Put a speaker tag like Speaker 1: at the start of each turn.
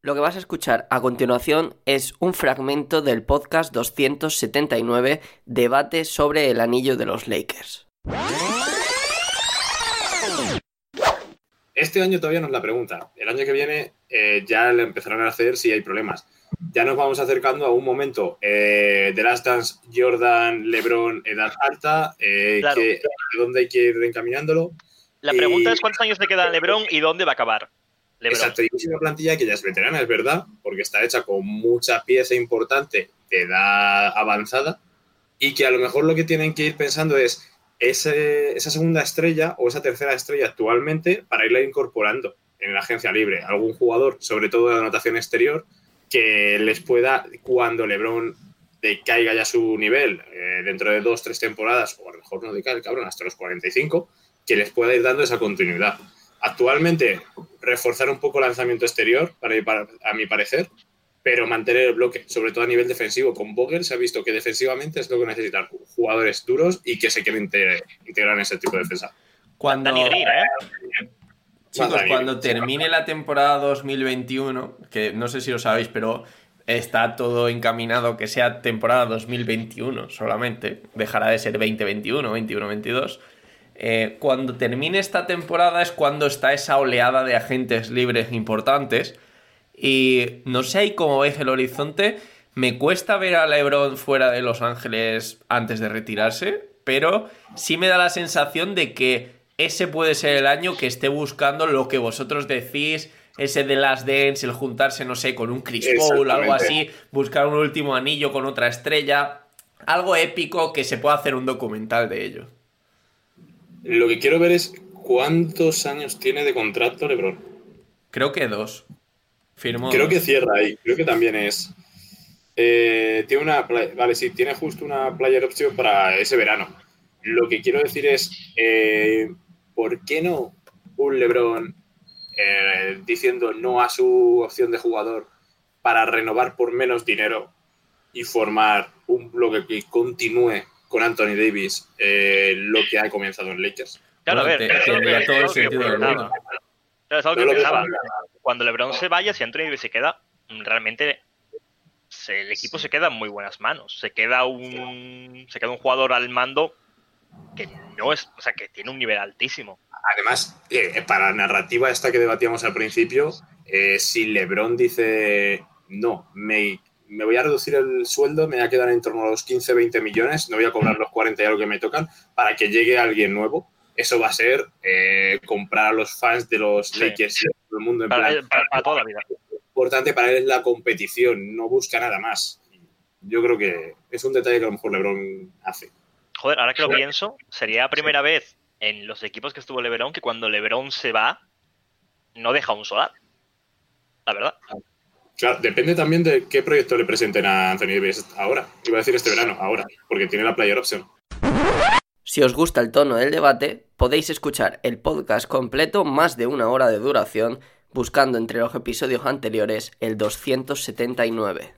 Speaker 1: Lo que vas a escuchar a continuación es un fragmento del podcast 279 Debate sobre el anillo de los Lakers.
Speaker 2: Este año todavía no es la pregunta. El año que viene eh, ya le empezarán a hacer si hay problemas. Ya nos vamos acercando a un momento eh, de Last Dance, Jordan, LeBron, edad alta, eh,
Speaker 3: Claro.
Speaker 2: que, dónde hay que ir encaminándolo.
Speaker 3: La pregunta
Speaker 2: Y-
Speaker 3: es cuántos años le queda a LeBron y dónde va a acabar. LeBron.
Speaker 2: Exacto, plantilla que ya es veterana, es verdad, porque está hecha con mucha pieza importante de edad avanzada y que a lo mejor lo que tienen que ir pensando es esa segunda estrella o esa tercera estrella actualmente para irla incorporando en la agencia libre. Algún jugador, sobre todo de anotación exterior, que les pueda, cuando LeBron decaiga ya su nivel eh, dentro de dos, tres temporadas, o a lo mejor no decaiga el cabrón hasta los 45, que les pueda ir dando esa continuidad. Actualmente, reforzar un poco el lanzamiento exterior, para, para- a mi parecer, pero mantener el bloque, sobre todo a nivel defensivo. Con Vogel se ha visto que defensivamente es lo que necesitan jugadores duros y que se quieren inte- integrar en ese tipo de defensa.
Speaker 4: Cuando,
Speaker 3: ¿eh?
Speaker 4: chicos, cuando termine la temporada 2021, que no sé si lo sabéis, pero está todo encaminado que sea temporada 2021 solamente, dejará de ser 2021, 21-22. Eh, cuando termine esta temporada es cuando está esa oleada de agentes libres importantes. Y no sé ahí cómo veis el horizonte. Me cuesta ver a LeBron fuera de Los Ángeles antes de retirarse, pero sí me da la sensación de que ese puede ser el año que esté buscando lo que vosotros decís, ese de las Dance, el juntarse, no sé, con un Chris Paul, algo así, buscar un último anillo con otra estrella, algo épico que se pueda hacer un documental de ello.
Speaker 2: Lo que quiero ver es cuántos años tiene de contrato LeBron.
Speaker 4: Creo que dos. Firmó
Speaker 2: Creo
Speaker 4: dos.
Speaker 2: que cierra ahí, creo que también es. eh, tiene una. Vale, sí, tiene justo una player option para ese verano. Lo que quiero decir es, eh, ¿por qué no un LeBron eh, diciendo no a su opción de jugador para renovar por menos dinero y formar un bloque que continúe con Anthony Davis eh, lo que ha comenzado en Lakers?
Speaker 3: Claro,
Speaker 4: Bueno,
Speaker 3: a ver,
Speaker 4: te- todo el sentido del mundo.
Speaker 3: Claro, es algo
Speaker 2: No
Speaker 3: que pensaba. Cuando LeBron se vaya, si Anthony Davis se queda, realmente se- el equipo se queda en muy buenas manos. Se queda un se queda un jugador al mando que no es, o sea, que tiene un nivel altísimo.
Speaker 2: Además, eh, para la narrativa esta que debatíamos al principio, eh, si LeBron dice no, me, me voy a reducir el sueldo, me voy a quedar en torno a los 15, 20 millones, no voy a cobrar los 40 y algo que me tocan, para que llegue alguien nuevo, eso va a ser eh, comprar a los fans de los
Speaker 3: Sí.
Speaker 2: Lakers de todo el mundo. En
Speaker 3: Para,
Speaker 2: plan,
Speaker 3: para- para toda la vida.
Speaker 2: importante para él es la competición, no busca nada más. Yo creo que es un detalle que a lo mejor LeBron hace.
Speaker 3: Joder, ahora que lo pienso, sería la primera vez en los equipos que estuvo LeBron que cuando LeBron se va, no deja un solar. La verdad.
Speaker 2: Claro, depende también de qué proyecto le presenten a Anthony Davis ahora. Iba a decir este verano, ahora, porque tiene la player option.
Speaker 1: Si os gusta el tono del debate, podéis escuchar el podcast completo más de una hora de duración buscando entre los episodios anteriores el 279.